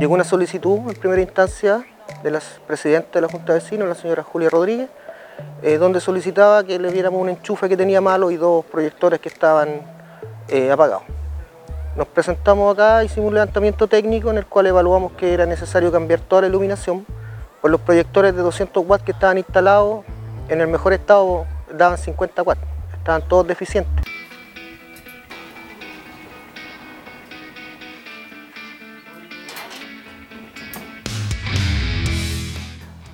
Llegó una solicitud en primera instancia de la presidenta de la Junta de Vecinos, la señora Julia Rodríguez, eh, donde solicitaba que le viéramos un enchufe que tenía malo y dos proyectores que estaban eh, apagados. Nos presentamos acá, hicimos un levantamiento técnico en el cual evaluamos que era necesario cambiar toda la iluminación, pues los proyectores de 200 watts que estaban instalados en el mejor estado daban 50 watts, estaban todos deficientes.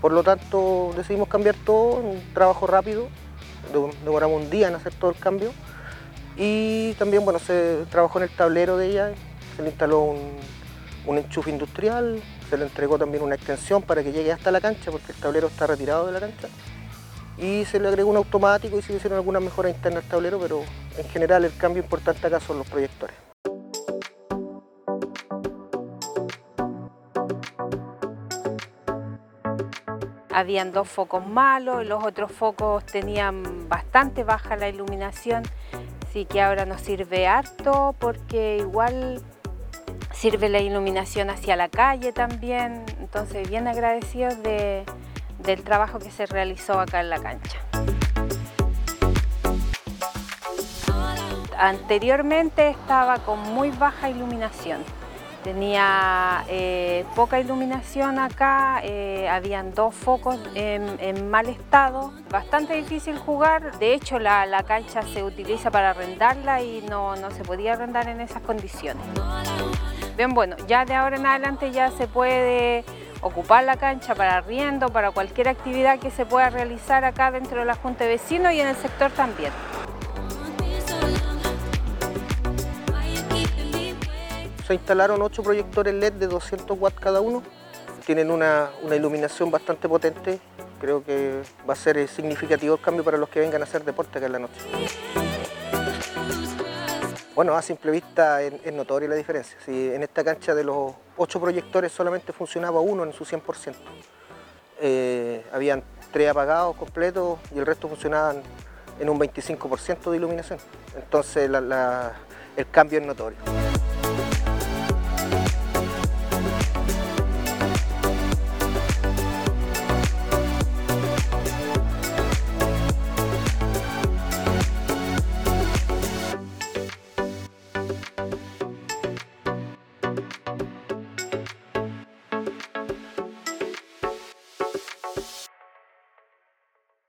Por lo tanto, decidimos cambiar todo, un trabajo rápido, demoramos un día en hacer todo el cambio y también bueno, se trabajó en el tablero de ella, se le instaló un, un enchufe industrial, se le entregó también una extensión para que llegue hasta la cancha porque el tablero está retirado de la cancha y se le agregó un automático y se hicieron algunas mejoras internas al tablero, pero en general el cambio importante acá son los proyectores. Habían dos focos malos, los otros focos tenían bastante baja la iluminación, así que ahora nos sirve harto porque igual sirve la iluminación hacia la calle también, entonces bien agradecidos del trabajo que se realizó acá en la cancha. Anteriormente estaba con muy baja iluminación, tenía eh, poca iluminación acá, eh, habían dos focos en, mal estado, bastante difícil jugar, de hecho la, cancha se utiliza para arrendarla y no, no se podía arrendar en esas condiciones. Bien, bueno, ya de ahora en adelante ya se puede ocupar la cancha para arriendo, para cualquier actividad que se pueda realizar acá dentro de la Junta de Vecinos y en el sector también. Se instalaron ocho proyectores LED de 200 watts cada uno. Tienen una, iluminación bastante potente. Creo que va a ser significativo el cambio para los que vengan a hacer deporte acá en la noche. Bueno, a simple vista es, notoria la diferencia. Si en esta cancha de los ocho proyectores solamente funcionaba uno en su 100%. Eh, habían tres apagados completos y el resto funcionaban en un 25% de iluminación. Entonces el cambio es notorio.